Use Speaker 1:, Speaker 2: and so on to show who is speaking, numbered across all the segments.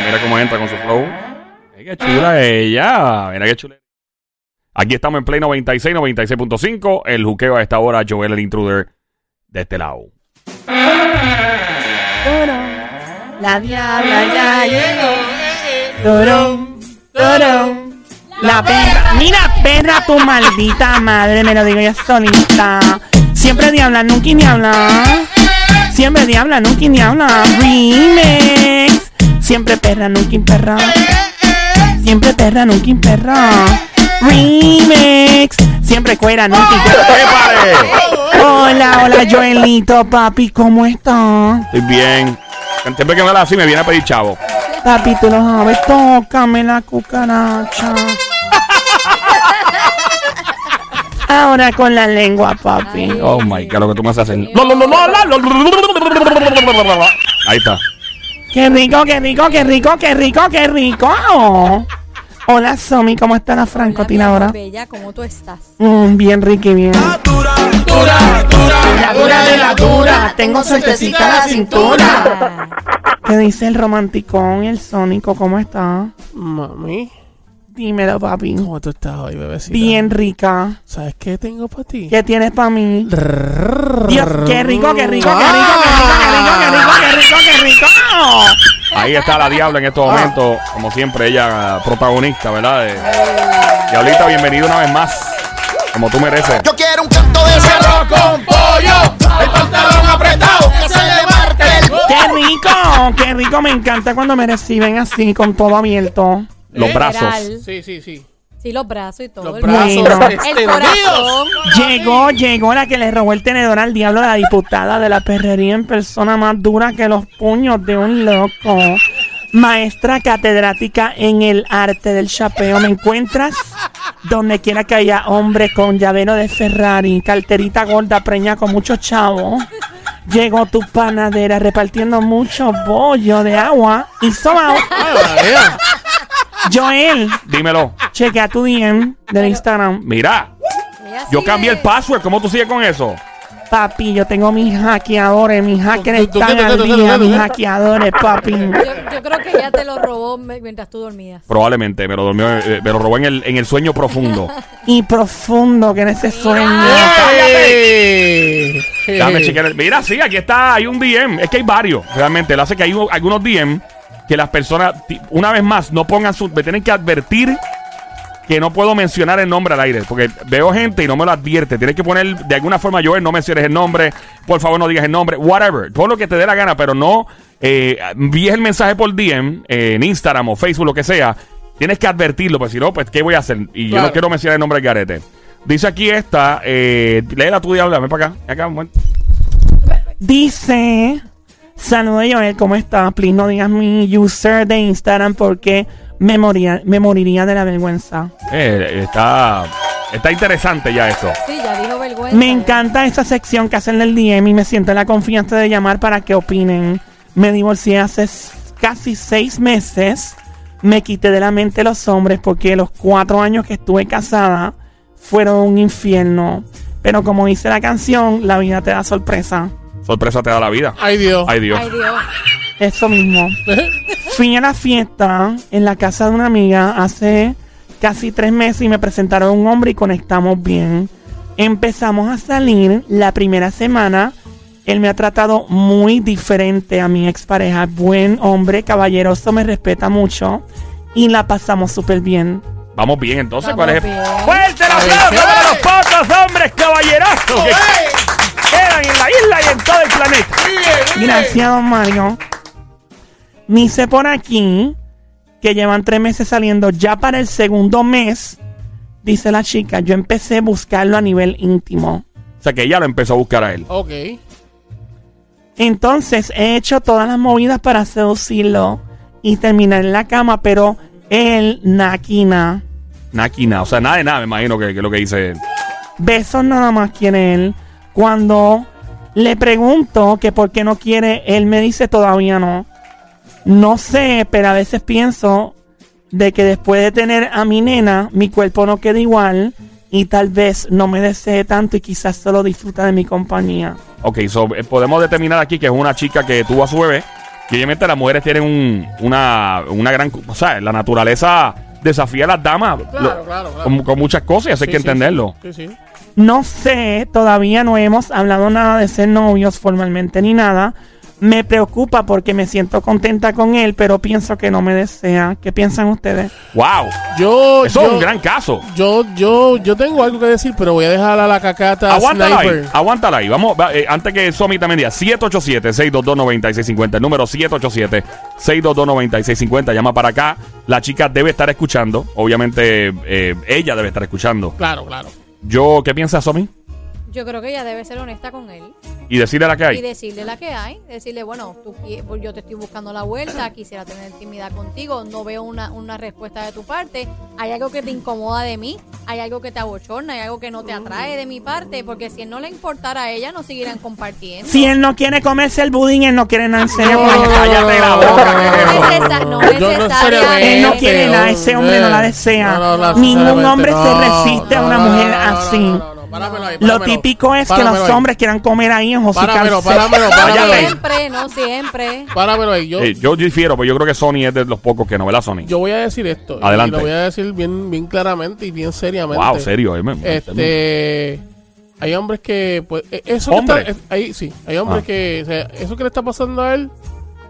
Speaker 1: Mira cómo entra con su flow. Ay, qué chula ella. Mira qué chula. Aquí estamos en Play 96, 96.5. El juqueo a esta hora, Joel el intruder de este lado.
Speaker 2: La diabla ya llegó. Turón, turón. La perra. Mira, perra, tu maldita madre. Me lo digo yo solita. Siempre diabla, nunca ni habla. Siempre diabla, nunca ni habla. Remix. Siempre perra, nunca perra. Siempre perra, nunca perra. Remix. Siempre cuera, nunca
Speaker 1: ¡Épale!
Speaker 2: Hola, hola, Joelito, papi, ¿cómo estás?
Speaker 1: Estoy bien. Siempre que me habla así me viene a pedir chavo.
Speaker 2: Papi, tú lo sabes, tócame la cucaracha. Ahora con la lengua, papi.
Speaker 1: Oh my god, lo que tú me haces hacer. Ahí está.
Speaker 2: Qué rico, qué rico, qué rico, qué rico, qué rico. Hola, Somi, ¿cómo está la francotiradora?
Speaker 3: Bella, ¿cómo tú estás?
Speaker 2: Mm, bien rica y bien.
Speaker 4: Dura, dura, dura.
Speaker 2: La dura de la dura, tengo suertecita la cintura. ¿Qué dice el romanticón, el sónico? ¿Cómo está?
Speaker 4: Mami,
Speaker 2: Dímelo, papi.
Speaker 4: ¿cómo tú estás hoy, bebecita?
Speaker 2: Bien rica.
Speaker 4: ¿Sabes qué tengo para ti?
Speaker 2: ¿Qué tienes para mí? Dios, qué rico, qué rico, qué rico, qué rico, qué rico, qué rico, qué rico, qué rico.
Speaker 1: Ahí está la Diabla en estos momentos. Como siempre, ella protagonista, ¿verdad? De- Diablita, bienvenida una vez más. Como tú mereces.
Speaker 5: Yo quiero un canto de cerro con pollo, el pantalón apretado, que se le marque el
Speaker 2: Qué rico, qué rico. Me encanta cuando me reciben así, con todo abierto.
Speaker 1: Los brazos.
Speaker 4: Sí, sí, sí.
Speaker 3: Sí, los brazos y todo.
Speaker 4: Los
Speaker 3: el
Speaker 4: brazos
Speaker 2: Bueno.
Speaker 3: El
Speaker 4: extendidos.
Speaker 3: corazón.
Speaker 2: Llegó, llegó la que le robó el tenedor al diablo, la diputada de la perrería en persona más dura que los puños de un loco. Maestra catedrática en el arte del chapeo. ¿Me encuentras? Donde quiera que haya hombre con llavero de Ferrari, carterita gorda preña con mucho chavo. Llegó tu panadera repartiendo mucho bollo de agua y sobao. Joel,
Speaker 1: Dímelo.
Speaker 2: chequea tu DM del Instagram.
Speaker 1: Mira, yo cambié el password. ¿Cómo tú sigues con eso?
Speaker 2: Papi, yo tengo mis hackeadores, mis hackers
Speaker 4: ¿Tú- tú-
Speaker 2: están
Speaker 4: tú-
Speaker 2: al
Speaker 4: tú-
Speaker 2: día,
Speaker 4: tú-
Speaker 2: mis
Speaker 4: tú-
Speaker 2: hackeadores, papi.
Speaker 3: Yo, yo creo que ella te lo robó me- mientras tú dormías.
Speaker 1: Probablemente me lo, durmió, eh, me lo robó en el, en el sueño profundo.
Speaker 2: Y profundo que en ese sueño.
Speaker 1: Chequear. el- Mira, sí, aquí está. Hay un DM. Es que hay varios. Realmente, lo hace que hay un- algunos DM que las personas, una vez más, no pongan su. Me tienen que advertir que no puedo mencionar el nombre al aire. Porque veo gente y no me lo advierte. Tienes que poner de alguna forma, Joel, no menciones el nombre. Por favor, no digas el nombre. Whatever. Pon lo que te dé la gana, pero no eh, envíes el mensaje por DM eh, en Instagram o Facebook, lo que sea. Tienes que advertirlo, pues si no, pues ¿qué voy a hacer? Y yo no quiero mencionar el nombre del garete. Dice aquí esta, eh, léela tú, diabla, ven para acá. Acá, un momento.
Speaker 2: Dice, saludos Joel, ¿cómo estás? Please no digas mi user de Instagram porque me, moría, me moriría de la vergüenza.
Speaker 1: Eh, está, está interesante ya esto.
Speaker 3: Sí, ya dijo vergüenza.
Speaker 2: Me encanta esa sección que hacen del DM y me siento en la confianza de llamar para que opinen. Me divorcié hace casi seis meses. Me quité de la mente los hombres porque los cuatro años que estuve casada fueron un infierno. Pero como dice la canción, la vida te da sorpresa.
Speaker 1: Sorpresa te da la vida.
Speaker 4: Ay, Dios.
Speaker 1: Ay Dios.
Speaker 3: Ay, Dios.
Speaker 2: Eso mismo. Fui a la fiesta en la casa de una amiga hace casi tres meses y me presentaron un hombre y conectamos bien. Empezamos a salir la primera semana. Él me ha tratado muy diferente a mi expareja. Buen hombre, caballeroso, me respeta mucho. Y la pasamos súper bien.
Speaker 1: Vamos bien, entonces,
Speaker 3: Vamos
Speaker 1: ¿cuál es el
Speaker 3: bien.
Speaker 1: fuerte el aplauso para los pocos hombres caballerosos que quedan en la isla y en todo el planeta?
Speaker 2: Gracias, don Mario. Dice por aquí que llevan tres meses saliendo. Ya para el segundo mes, dice la chica, yo empecé a buscarlo a nivel íntimo.
Speaker 1: O sea que ella lo empezó a buscar a él.
Speaker 4: Ok.
Speaker 2: Entonces he hecho todas las movidas para seducirlo y terminar en la cama, pero él naquina.
Speaker 1: Naquina, o sea, nada de nada, me imagino que, que es lo que dice él.
Speaker 2: Besos nada más quiere él. Cuando le pregunto que por qué no quiere, él me dice todavía no. No sé, pero a veces pienso de que después de tener a mi nena, mi cuerpo no queda igual y tal vez no me desee tanto y quizás solo disfruta de mi compañía.
Speaker 1: Ok, eh, podemos determinar aquí que es una chica que tuvo a su bebé. Y obviamente las mujeres tienen un, una, una gran... O sea, la naturaleza desafía a las damas
Speaker 4: Claro,
Speaker 1: lo-
Speaker 4: claro, claro.
Speaker 1: Con, con muchas cosas y eso hay
Speaker 4: Sí,
Speaker 1: que
Speaker 4: sí,
Speaker 1: entenderlo.
Speaker 4: Sí, sí.
Speaker 2: No sé, todavía no hemos hablado nada de ser novios formalmente ni nada. Me preocupa porque me siento contenta con él, pero pienso que no me desea. ¿Qué piensan ustedes?
Speaker 1: ¡Wow!
Speaker 4: Yo,
Speaker 1: Eso
Speaker 4: yo,
Speaker 1: es un gran caso.
Speaker 4: yo, yo, yo tengo algo que decir, pero voy a dejar a la cacata
Speaker 1: Aguántala ahí, aguántala ahí. Vamos, va, eh, antes que Somi también diga, 787-622-9650. El número 787-622-9650. Llama para acá. La chica debe estar escuchando. Obviamente, eh, ella debe estar escuchando.
Speaker 4: Claro, claro.
Speaker 1: Yo, ¿qué piensas, Somi?
Speaker 3: Yo creo que ella debe ser honesta con él
Speaker 1: Y decirle la que
Speaker 3: y
Speaker 1: hay.
Speaker 3: decirle la que hay. Decirle, bueno, tú, pues yo te estoy buscando la vuelta, quisiera tener intimidad contigo, no veo una, una respuesta de tu parte. Hay algo que te incomoda de mí, hay algo que te abochorna, hay algo que no te atrae de mi parte, porque si él no le importara a ella, no seguirán compartiendo.
Speaker 2: Si él no quiere comerse el budín, él no quiere nada en serio con ella.
Speaker 1: Cállate la boca,
Speaker 3: No no
Speaker 4: no.
Speaker 2: Él no quiere nada, ese hombre no la desea.
Speaker 4: No, no, no,
Speaker 2: Ningún hombre se
Speaker 4: no,
Speaker 2: resiste a
Speaker 4: no,
Speaker 2: una
Speaker 4: no,
Speaker 2: mujer
Speaker 4: no, no, no,
Speaker 2: así.
Speaker 4: Páramelo
Speaker 2: Lo típico es que los
Speaker 4: ahí.
Speaker 2: hombres quieran comer ahí en
Speaker 4: Páramelo,
Speaker 2: Josicarse.
Speaker 4: páramelo,
Speaker 3: No
Speaker 4: páramelo. ahí.
Speaker 3: siempre, no siempre.
Speaker 4: Páramelo ahí. Yo,
Speaker 1: Eh, yo difiero, pues yo creo que Sony es de los pocos que no, ¿verdad, Sony?
Speaker 4: yo voy a decir esto.
Speaker 1: Adelante.
Speaker 4: Y lo voy a decir bien, bien claramente y bien seriamente.
Speaker 1: wow, serio. eh, me- me-
Speaker 4: Este, hay hombres que, pues, eh, eso que
Speaker 1: ¿Hombres?
Speaker 4: está- eh, ahí, sí, hay hombres
Speaker 1: Ah.
Speaker 4: que, o sea, eso que le está pasando a él,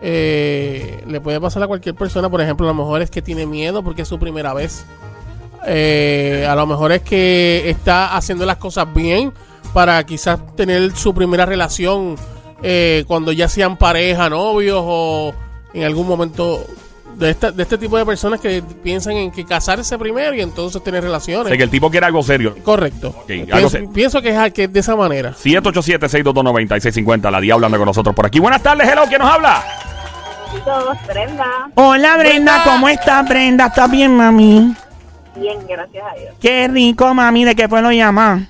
Speaker 4: eh, le puede pasar a cualquier persona. Por ejemplo, a lo mejor es que tiene miedo porque es su primera vez. Eh, a lo mejor es que está haciendo las cosas bien para quizás tener su primera relación eh, cuando ya sean pareja, novios o en algún momento de, esta, de este tipo de personas que piensan en que casarse primero y entonces tener relaciones.
Speaker 1: Que el tipo quiere algo serio.
Speaker 4: Correcto.
Speaker 1: Ok,
Speaker 4: pienso,
Speaker 1: algo se-
Speaker 4: pienso que, es, que es de esa manera.
Speaker 1: 787-622-9650. La Diabla anda con nosotros por aquí. Buenas tardes, hello, ¿quién nos habla?
Speaker 6: Todos, Brenda.
Speaker 2: Hola Brenda, ¿cómo estás Brenda? ¿Estás bien, mami?
Speaker 6: Bien, gracias a Dios.
Speaker 2: Qué rico, mami, ¿de qué pueblo llamas?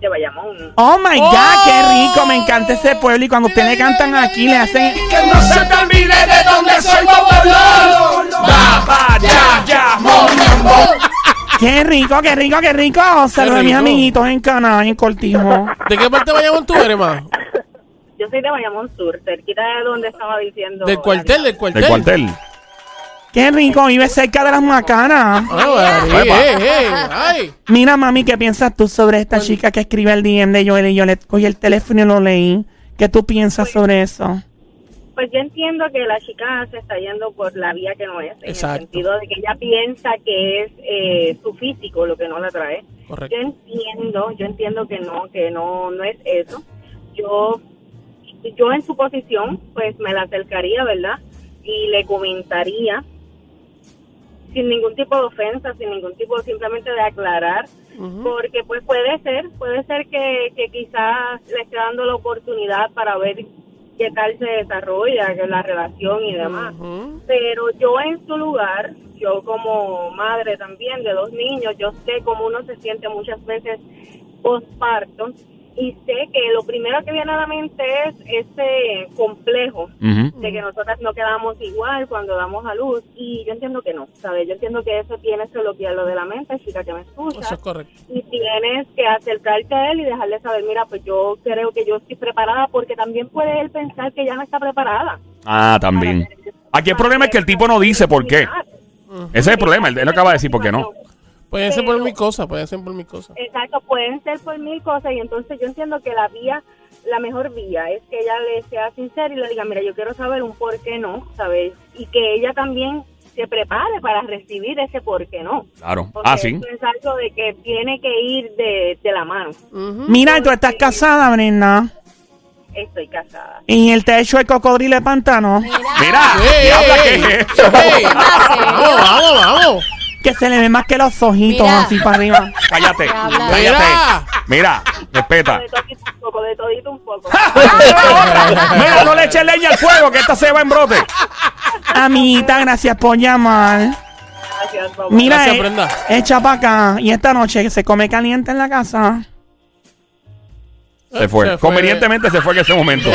Speaker 6: De Bayamón.
Speaker 2: Oh my God, qué rico, me encanta ese pueblo y cuando ustedes le cantan aquí le hacen...
Speaker 5: Que no se te olvide de dónde soy Bobolón. Baba, ya, ya,
Speaker 2: Qué rico, qué rico, qué rico. Saludos a mis amiguitos en Cana, en Cortijo.
Speaker 4: ¿De qué parte vayamos tú eres, más?
Speaker 6: Yo soy de Bayamón Sur, cerquita de donde estaba diciendo.
Speaker 4: Del cuartel, del cuartel.
Speaker 1: Del cuartel.
Speaker 2: Qué rico, vive cerca de las macanas.
Speaker 4: Ah, María,
Speaker 1: Epa.
Speaker 4: eh, eh, ay.
Speaker 2: Mira, mami, ¿qué piensas tú sobre esta chica que escribe el DM de Joel y yo le cogí el teléfono y lo leí? ¿Qué tú piensas sobre eso?
Speaker 6: Pues yo entiendo que la chica se está yendo por la vía que no es. En
Speaker 4: Exacto.
Speaker 6: el sentido de que ella piensa que es eh, su físico lo que no la trae.
Speaker 4: Correcto.
Speaker 6: Yo entiendo, yo entiendo que no, que no, no es eso. Yo, yo en su posición, pues me la acercaría, ¿verdad? Y le comentaría sin ningún tipo de ofensa, sin ningún tipo simplemente de aclarar, porque pues puede ser, puede ser que, que quizás le esté dando la oportunidad para ver qué tal se desarrolla que la relación y demás. Pero yo en su lugar, yo como madre también de dos niños, yo sé cómo uno se siente muchas veces postparto y sé que lo primero que viene a la mente es ese complejo de que nosotras no quedamos igual cuando damos a luz y yo entiendo que no, ¿sabes? Yo entiendo que eso tienes que bloquearlo de la mente, chica que me escucha
Speaker 4: Eso es correcto.
Speaker 6: y tienes que acercarte a él y dejarle saber, mira, pues yo creo que yo estoy preparada porque también puede él pensar que ya no está preparada.
Speaker 1: Ah, también. Aquí el problema es que el tipo no dice por qué. Ese es el problema. Él, él acaba de decir por qué no.
Speaker 4: Pueden ser por mil cosas, pueden ser por mil cosas.
Speaker 6: Exacto, pueden ser por mil cosas y entonces yo entiendo que la vía, la mejor vía es que ella le sea sincera y le diga, mira, yo quiero saber un por qué no, ¿sabes? Y que ella también se prepare para recibir ese por qué no.
Speaker 1: Claro.
Speaker 6: Porque
Speaker 1: Ah, sí.
Speaker 6: es algo de que tiene que ir de, de la mano.
Speaker 4: Ujú.
Speaker 2: Mira, tú estás casada, Brenda.
Speaker 6: Estoy casada.
Speaker 2: Y el techo el cocodrilo de pantano.
Speaker 1: Mira,
Speaker 3: serio.
Speaker 4: ¡Vamos, vamos, vamos!
Speaker 2: Que se le ve más que los ojitos
Speaker 3: Mira.
Speaker 2: así para arriba.
Speaker 1: Cállate. Cállate.
Speaker 4: Mira.
Speaker 1: Mira, respeta.
Speaker 6: De todito un poco, de todito un poco.
Speaker 1: Mira, no le eches leña al fuego, que esta se va en brote.
Speaker 2: Amiguita, gracias por llamar.
Speaker 6: Gracias, papá.
Speaker 2: Mira,
Speaker 4: Gracias,
Speaker 2: eh,
Speaker 4: Brenda.
Speaker 2: echa para acá. Y esta noche se come caliente en la casa.
Speaker 1: Se fue.
Speaker 4: Se fue.
Speaker 1: Convenientemente se fue en ese momento.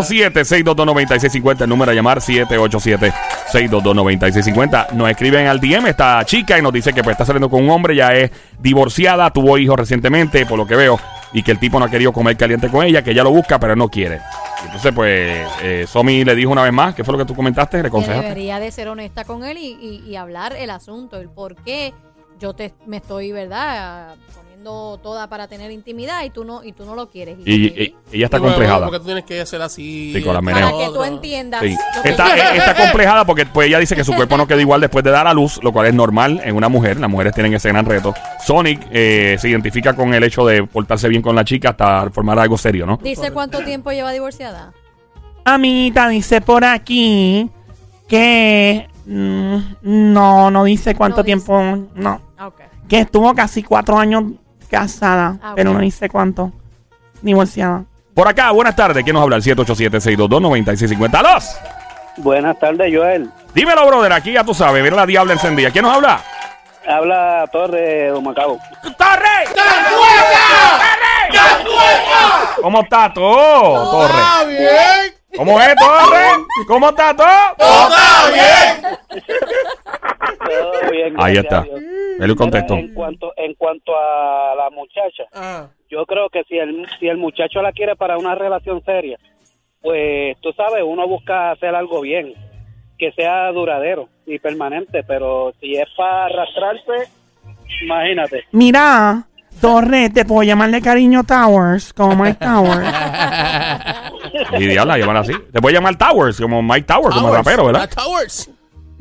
Speaker 1: 787-622-9650. El número a llamar 787-622-9650. Nos escriben al DM esta chica y nos dice que pues, está saliendo con un hombre, ya es divorciada, tuvo hijos recientemente, por lo que veo, y que el tipo no ha querido comer caliente con ella, que ella lo busca, pero no quiere. Entonces, pues, eh, Somi le dijo una vez más, ¿qué fue lo que tú comentaste? ¿Le
Speaker 3: que
Speaker 1: aconsejaste?
Speaker 3: debería de ser honesta con él y, y- y hablar el asunto, el por qué yo te, me estoy, ¿verdad? Poniendo toda para tener intimidad y tú no, y tú no lo quieres.
Speaker 1: Y, y- ella está
Speaker 4: Bueno,
Speaker 1: complejada.
Speaker 4: Porque tú tienes que hacer así.
Speaker 1: Sí, con la
Speaker 3: para que tú entiendas.
Speaker 1: Sí.
Speaker 3: lo que
Speaker 1: Está, eh, está complejada porque pues, ella dice que su cuerpo no queda igual después de dar a luz, lo cual es normal en una mujer. Las mujeres tienen ese gran reto. Sonic eh, se identifica con el hecho de portarse bien con la chica hasta formar algo serio, ¿no?
Speaker 3: Dice cuánto tiempo lleva divorciada.
Speaker 2: Amiguita, dice por aquí que mm, no, no dice cuánto
Speaker 3: No dice.
Speaker 2: tiempo, no,
Speaker 3: Ah, ok.
Speaker 2: que estuvo casi cuatro años casada,
Speaker 3: Ah,
Speaker 2: pero
Speaker 3: ok.
Speaker 2: no dice cuánto, divorciada.
Speaker 1: Por acá, buenas tardes. ¿Quién nos habla? El 787-622-9650. ¡Los!
Speaker 7: Buenas tardes, Joel.
Speaker 1: Dímelo, brother. Aquí ya tú sabes. Mira la diabla encendida. ¿Quién nos habla?
Speaker 7: Habla Torre de Humacao.
Speaker 1: ¡Torre! ¿Cómo está todo, Torre?
Speaker 4: ¡Ah, bien!
Speaker 1: ¿Cómo es, Torre? ¿Cómo está todo?
Speaker 7: Todo bien,
Speaker 1: Ahí está. Él contestó.
Speaker 7: En cuanto, en cuanto a la muchacha,
Speaker 4: Ah,
Speaker 7: yo creo que si el, si el muchacho la quiere para una relación seria, pues tú sabes, uno busca hacer algo bien, que sea duradero y permanente, pero si es para arrastrarse, imagínate.
Speaker 2: Mira, Torre, te puedo llamar de cariño Towers, como Mike Towers.
Speaker 1: Y diabla, llamar así. Te puede llamar Towers, como Mike Towers, como
Speaker 4: Towers,
Speaker 1: rapero, ¿verdad?
Speaker 4: Towers.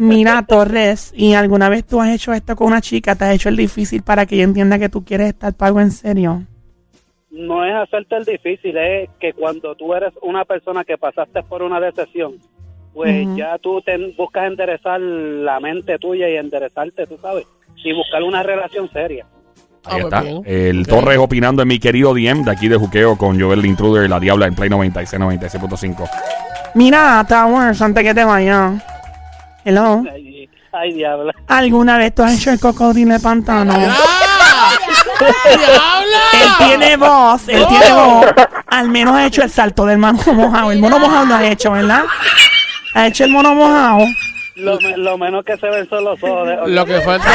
Speaker 2: Mira, Torres, ¿y alguna vez tú has hecho esto con una chica? ¿Te has hecho el difícil para que ella entienda que tú quieres estar pago en serio?
Speaker 7: No es hacerte el difícil, es que cuando tú eres una persona que pasaste por una decepción, pues ya tú te buscas enderezar la mente tuya y enderezarte, tú sabes, y buscar una relación seria.
Speaker 4: Ah,
Speaker 1: Ahí
Speaker 4: pues
Speaker 1: está.
Speaker 4: bien.
Speaker 1: El. Torres opinando en mi querido DM de aquí de Juqueo con Joel el Intruder y la Diabla en Play 96, 96.5.
Speaker 2: Mira, Towers, antes que te vaya. Hello.
Speaker 7: Ay, ay diabla.
Speaker 2: ¿Alguna vez tú has hecho el cocodrilo de pantano?
Speaker 4: ¡Ah!
Speaker 2: Él
Speaker 4: ¡Diabla!
Speaker 2: tiene voz, él tiene voz. Al menos ha hecho el salto del mono mojado. El mono mojado lo ha hecho, ¿verdad? Ha hecho el mono mojado.
Speaker 7: Lo, me- lo menos que se ven son los ojos. de-
Speaker 4: Lo que falta.